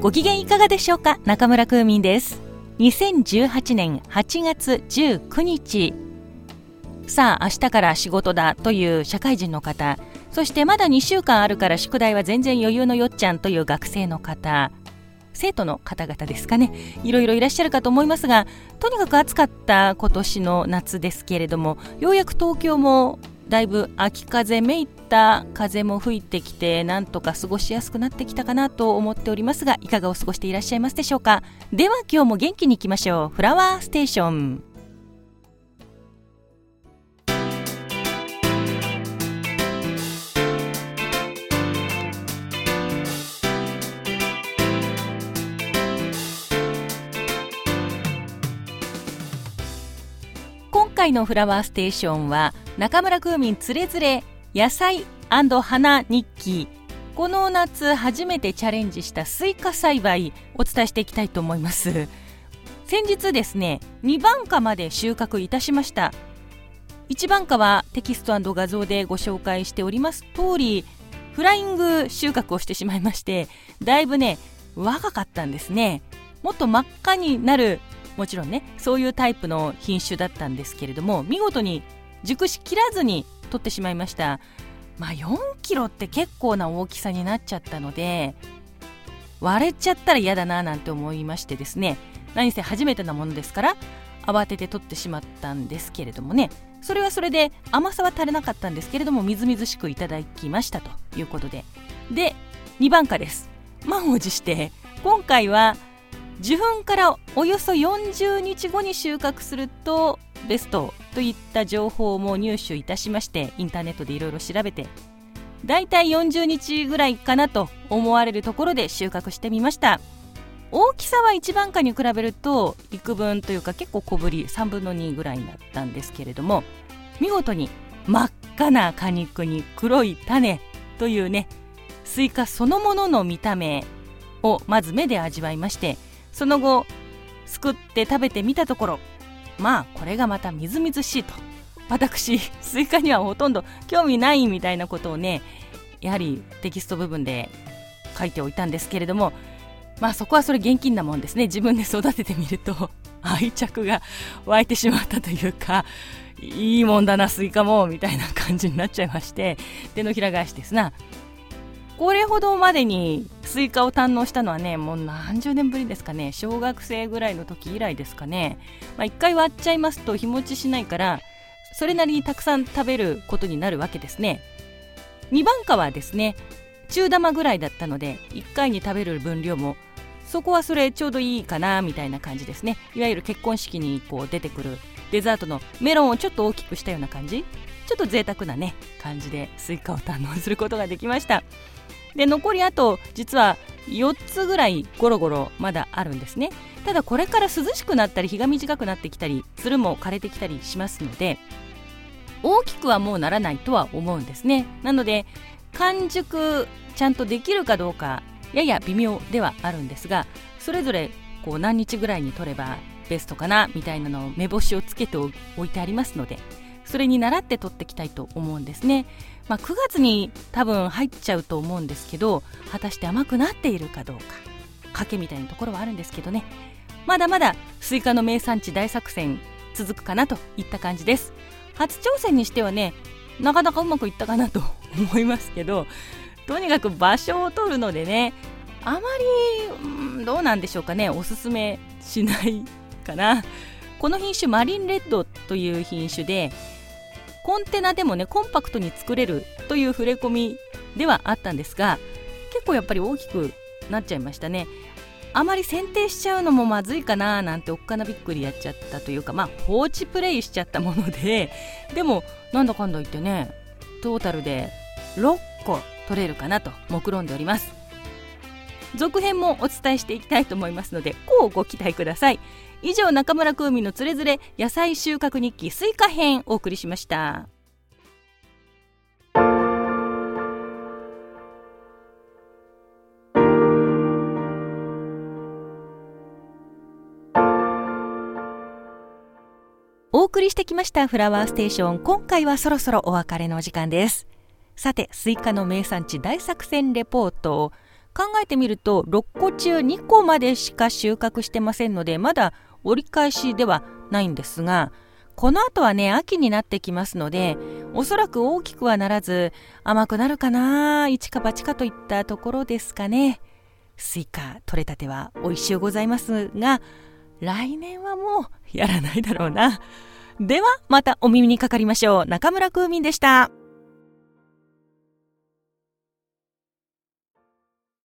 ご機嫌いかがでしょうか？中村空民です。2018年8月19日。さあ明日から仕事だという社会人の方。そしてまだ2週間あるから宿題は全然余裕のよっちゃんという学生の方。生徒の方々ですかね。いろいろいらっしゃるかと思いますがとにかく暑かった今年の夏ですけれどもようやく東京もだいぶ秋風めいた風も吹いてきてなんとか過ごしやすくなってきたかなと思っておりますがいかがお過ごしていらっしゃいますでしょうか？では今日も元気にいきましょう。フラワーステーション。回のフラワーステーションは中村空民つれづれ野菜花日記。この夏初めてチャレンジしたスイカ栽培お伝えしていきたいと思います。先日ですね2番花まで収穫いたしました。1番花はテキスト画像でご紹介しております通りフライング収穫をしてしまいましてだいぶね若かったんですね。もっと真っ赤になるもちろんねそういうタイプの品種だったんですけれども見事に熟しきらずに取ってしまいました。まあ4キロって結構な大きさになっちゃったので割れちゃったら嫌だななんて思いましてですね。何せ初めてなものですから慌てて取ってしまったんですけれどもね。それはそれで甘さは足りなかったんですけれどもみずみずしくいただきましたということで。で2番果です。満を持して今回は受粉からおよそ40日後に収穫するとベストといった情報も入手いたしましてインターネットでいろいろ調べてだいたい40日ぐらいかなと思われるところで収穫してみました。大きさは一番果に比べると幾分というか結構小ぶり3分の2ぐらいだったんですけれども見事に真っ赤な果肉に黒い種というねスイカそのものの見た目をまず目で味わいましてその後すくって食べてみたところまあこれがまたみずみずしいと。私スイカにはほとんど興味ないみたいなことをねやはりテキスト部分で書いておいたんですけれどもまあそこはそれ現金なもんですね。自分で育ててみると 愛着が湧いてしまったというかいいもんだなスイカもみたいな感じになっちゃいまして手のひら返しですな。これほどまでにスイカを堪能したのはねもう何十年ぶりですかね。小学生ぐらいの時以来ですかね、まあ、1回割っちゃいますと日持ちしないからそれなりにたくさん食べることになるわけですね。2番果はですね中玉ぐらいだったので1回に食べる分量もそこはそれちょうどいいかなみたいな感じですね。いわゆる結婚式にこう出てくるデザートのメロンをちょっと大きくしたような感じ。ちょっと贅沢なね感じでスイカを堪能することができました。で残りあと実は4つぐらいゴロゴロまだあるんですね。ただこれから涼しくなったり日が短くなってきたりつるも枯れてきたりしますので大きくはもうならないとは思うんですね。なので完熟ちゃんとできるかどうかやや微妙ではあるんですがそれぞれこう何日ぐらいに取ればベストかなみたいなのを目星をつけておいてありますのでそれに倣って取っていきたいと思うんですね。まあ、9月に多分入っちゃうと思うんですけど果たして甘くなっているかどうか。賭けみたいなところはあるんですけどね。まだまだスイカの名産地大作戦続くかなといった感じです。初挑戦にしてはねなかなかうまくいったかなと思いますけどとにかく場所を取るのでねあまり、どうなんでしょうかね。おすすめしないかな。この品種マリンレッドという品種でコンテナでもねコンパクトに作れるという触れ込みではあったんですが結構やっぱり大きくなっちゃいましたね。あまり剪定しちゃうのもまずいかななんておっかなびっくりやっちゃったというかまあ放置プレイしちゃったもので でもなんだかんだ言ってねトータルで6個取れるかなと目論んでおります。続編もお伝えしていきたいと思いますので乞うご期待ください。以上中村空美のつれづれ野菜収穫日記スイカ編お送りしました。お送りしてきましたフラワーステーション。今回はそろそろお別れのお時間です。さてスイカの名産地大作戦レポート考えてみると6個中2個までしか収穫してませんのでまだ折り返しではないんですがこの後はね秋になってきますのでおそらく大きくはならず甘くなるかな一か八かといったところですかね。スイカ取れたては美味しゅうございますが来年はもうやらないだろうな。ではまたお耳にかかりましょう。中村空民でした。